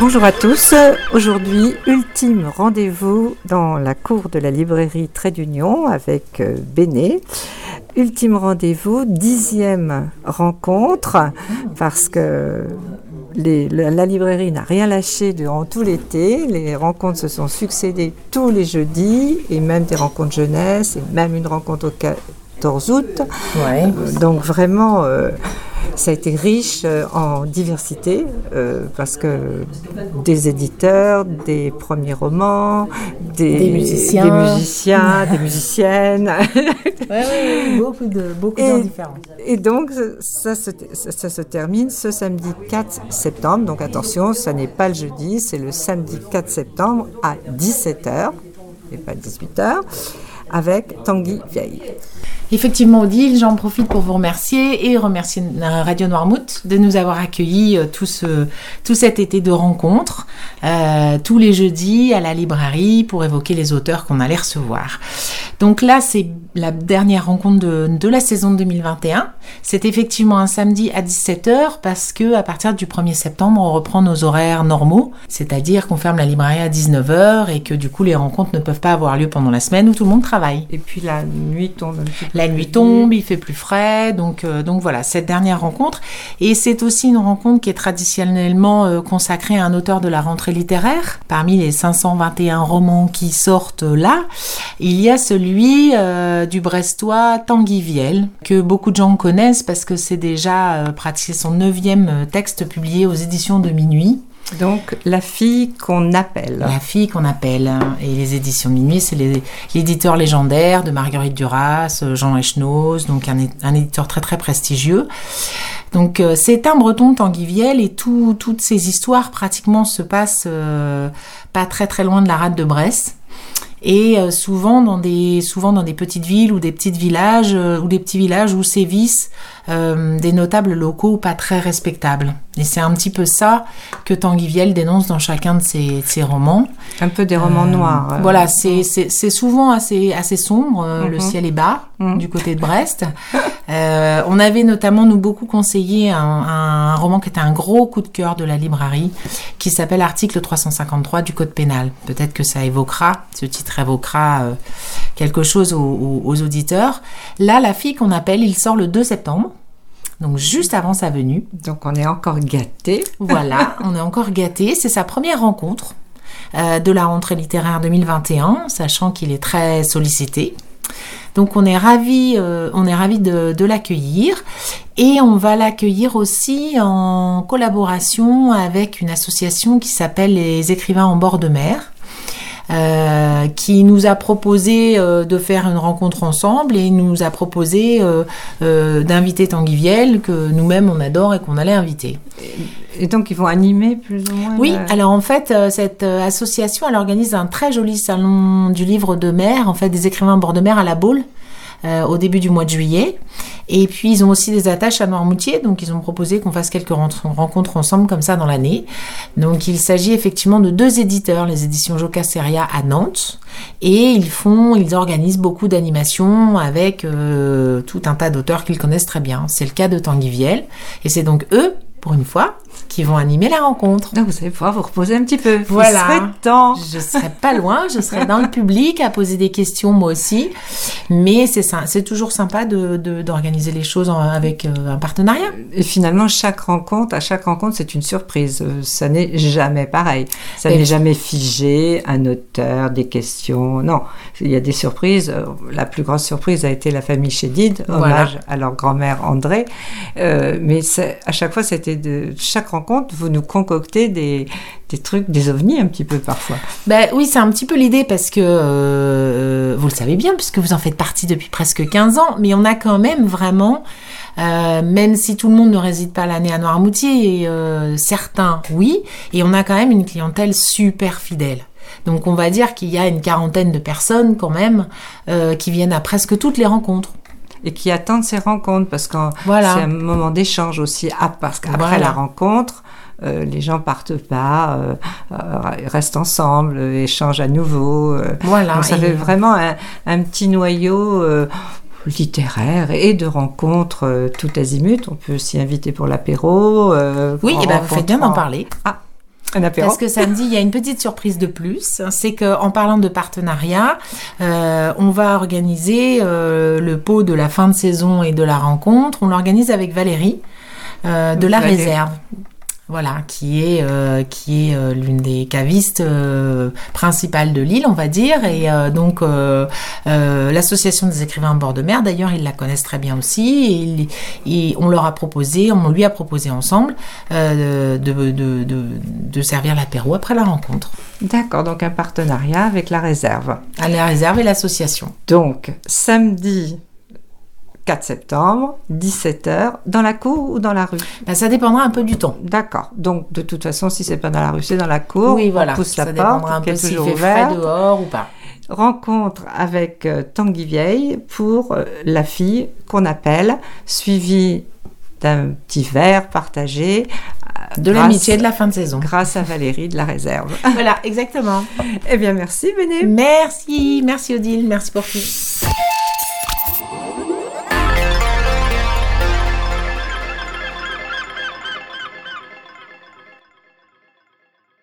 Bonjour à tous. Aujourd'hui, ultime rendez-vous dans la cour de la librairie Trait d'Union avec euh, Béné. Ultime rendez-vous, dixième rencontre, parce que la, librairie n'a rien lâché durant tout l'été. Les rencontres se sont succédées tous les jeudis, et même des rencontres jeunesse, et même une rencontre au 14 août. Ouais. Euh, donc vraiment, euh, ça a été riche euh, en diversité euh, parce que des éditeurs, des premiers romans, des, musiciens, des, musiciens, des musiciennes. Oui, beaucoup de beaucoup gens différents. Et donc ça se, ça, se termine ce samedi 4 septembre. Donc attention, ça n'est pas le jeudi, c'est le samedi 4 septembre à 17h et pas 18h avec Tanguy Vieille. Effectivement, Odile, j'en profite pour vous remercier et remercier Radio Noirmouth de nous avoir accueillis euh, tout, tout cet été de rencontres, euh, tous les jeudis à la librairie pour évoquer les auteurs qu'on allait recevoir. Donc là, c'est la dernière rencontre de, de la saison 2021. C'est effectivement un samedi à 17h parce que à partir du 1er septembre, on reprend nos horaires normaux, c'est-à-dire qu'on ferme la librairie à 19h et que du coup, les rencontres ne peuvent pas avoir lieu pendant la semaine où tout le monde travaille. Et puis la nuit tombe un petit peu la nuit tombe, il fait plus frais, donc, euh, donc voilà, cette dernière rencontre. Et c'est aussi une rencontre qui est traditionnellement euh, consacrée à un auteur de la rentrée littéraire. Parmi les 521 romans qui sortent là, il y a celui euh, du Brestois Tanguy Viel, que beaucoup de gens connaissent parce que c'est déjà pratiqué son neuvième texte publié aux éditions de Minuit. Donc, la fille qu'on appelle. La fille qu'on appelle. Et les éditions Minuit, c'est l'éditeur légendaire de Marguerite Duras, euh, Jean Echnoz, donc un, éditeur très très prestigieux. Donc, euh, c'est un breton Tanguy et toutes ces histoires pratiquement se passent euh, pas très très loin de la rade de Brest et souvent dans des souvent dans des petites villes ou des petits villages ou des petits villages où sévissent euh, des notables locaux pas très respectables. Et c'est un petit peu ça que Tanguy Viel dénonce dans chacun de ses, ses romans. Un peu des romans euh, noirs. Euh. Voilà, c'est souvent assez, assez sombre. Le mhm. ciel est bas mhm. du côté de Brest. on avait notamment, nous, beaucoup conseillé un, un, roman qui était un gros coup de cœur de la librairie, qui s'appelle Article 353 du Code pénal. Peut-être que ça évoquera, ce titre évoquera quelque chose aux, aux auditeurs. Là, la fille qu'on appelle, il sort le 2 septembre donc juste avant sa venue. Donc on est encore gâté. Voilà, on est encore gâté. C'est sa première rencontre euh, de la rentrée littéraire 2021, sachant qu'il est très sollicité. Donc on est ravi, euh, on est ravi de, de l'accueillir et on va l'accueillir aussi en collaboration avec une association qui s'appelle les écrivains en bord de mer. Euh, qui nous a proposé euh, de faire une rencontre ensemble et nous a proposé euh, d'inviter Tanguy Viel, que nous-mêmes on adore et qu'on allait inviter. Et donc ils vont animer plus ou moins Oui, alors en fait, cette association, elle organise un très joli salon du livre de mer, en fait des écrivains bord de mer à la Baule. Au début du mois de juillet. Et puis, ils ont aussi des attaches à Noirmoutier, donc ils ont proposé qu'on fasse quelques rencontres ensemble comme ça dans l'année. Donc, il s'agit effectivement de deux éditeurs, les éditions Jocasseria à Nantes, et ils font, ils organisent beaucoup d'animations avec euh, tout un tas d'auteurs qu'ils connaissent très bien. C'est le cas de Tanguy Viel, et c'est donc eux, pour une fois, qui vont animer la rencontre. Donc vous allez pouvoir vous reposer un petit peu. Voilà. Il serait temps. Je serai pas loin, je serai dans le public à poser des questions moi aussi. Mais c'est ça, c'est toujours sympa de, d'organiser les choses avec euh, un partenariat. Et finalement, chaque rencontre, à chaque rencontre, c'est une surprise. Euh, ça n'est jamais pareil. Ça n'est jamais figé, un auteur, des questions. Non, il y a des surprises. Euh, la plus grosse surprise a été la famille Chédid, hommage à leur grand-mère André. mais à chaque fois, c'était de chaque rencontre, vous nous concoctez des, trucs, des ovnis un petit peu parfois. Ben oui, c'est un petit peu l'idée parce que euh, vous le savez bien, puisque vous en faites partie depuis presque 15 ans, mais on a quand même vraiment, euh, même si tout le monde ne réside pas l'année à Noirmoutier, euh, certains oui, et on a quand même une clientèle super fidèle. Donc on va dire qu'il y a une quarantaine de personnes quand même qui viennent à presque toutes les rencontres et qui attendent ces rencontres parce que c'est un moment d'échange aussi. Ah, parce qu'après la rencontre, euh, les gens partent pas, euh, euh, restent ensemble, échangent à nouveau. voilà. ça fait vraiment un, un petit noyau littéraire et de rencontres euh, tout azimut. On peut s'y inviter pour l'apéro. euh, Oui, et ben vous faites bien d'en parler. Un apéro. Parce que samedi, il y a une petite surprise de plus. C'est qu'en parlant de partenariat, euh, on va organiser euh, le pot de la fin de saison et de la rencontre. On l'organise avec Valérie euh, de la Valérie. réserve. Voilà, qui est euh, qui est euh, l'une des cavistes euh, principales de l'île, on va dire, et donc l'association des écrivains en bord de mer. D'ailleurs, ils la connaissent très bien aussi. Et, ils- et on leur a proposé, on lui a proposé ensemble de, de, de, de servir l'apéro après la rencontre D'accord, donc un partenariat avec la réserve. à la réserve et l'association. Donc, samedi 4 septembre, 17h, dans la cour ou dans la rue? Ben, ça dépendra un peu du temps. D'accord. Donc, de toute façon, si c'est pas dans la rue, c'est dans la cour. oui, On voilà. pousse ça la dépendra porte, un peu s'il fait frais dehors ou pas. Rencontre avec euh, Tanguy Vieille pour euh, la fille qu'on appelle, suivie d'un petit verre partagé. euh, De l'amitié de la fin de saison. Grâce à Valérie de la réserve. voilà, exactement. eh bien, merci, Béné. Merci, merci Odile, merci pour tout.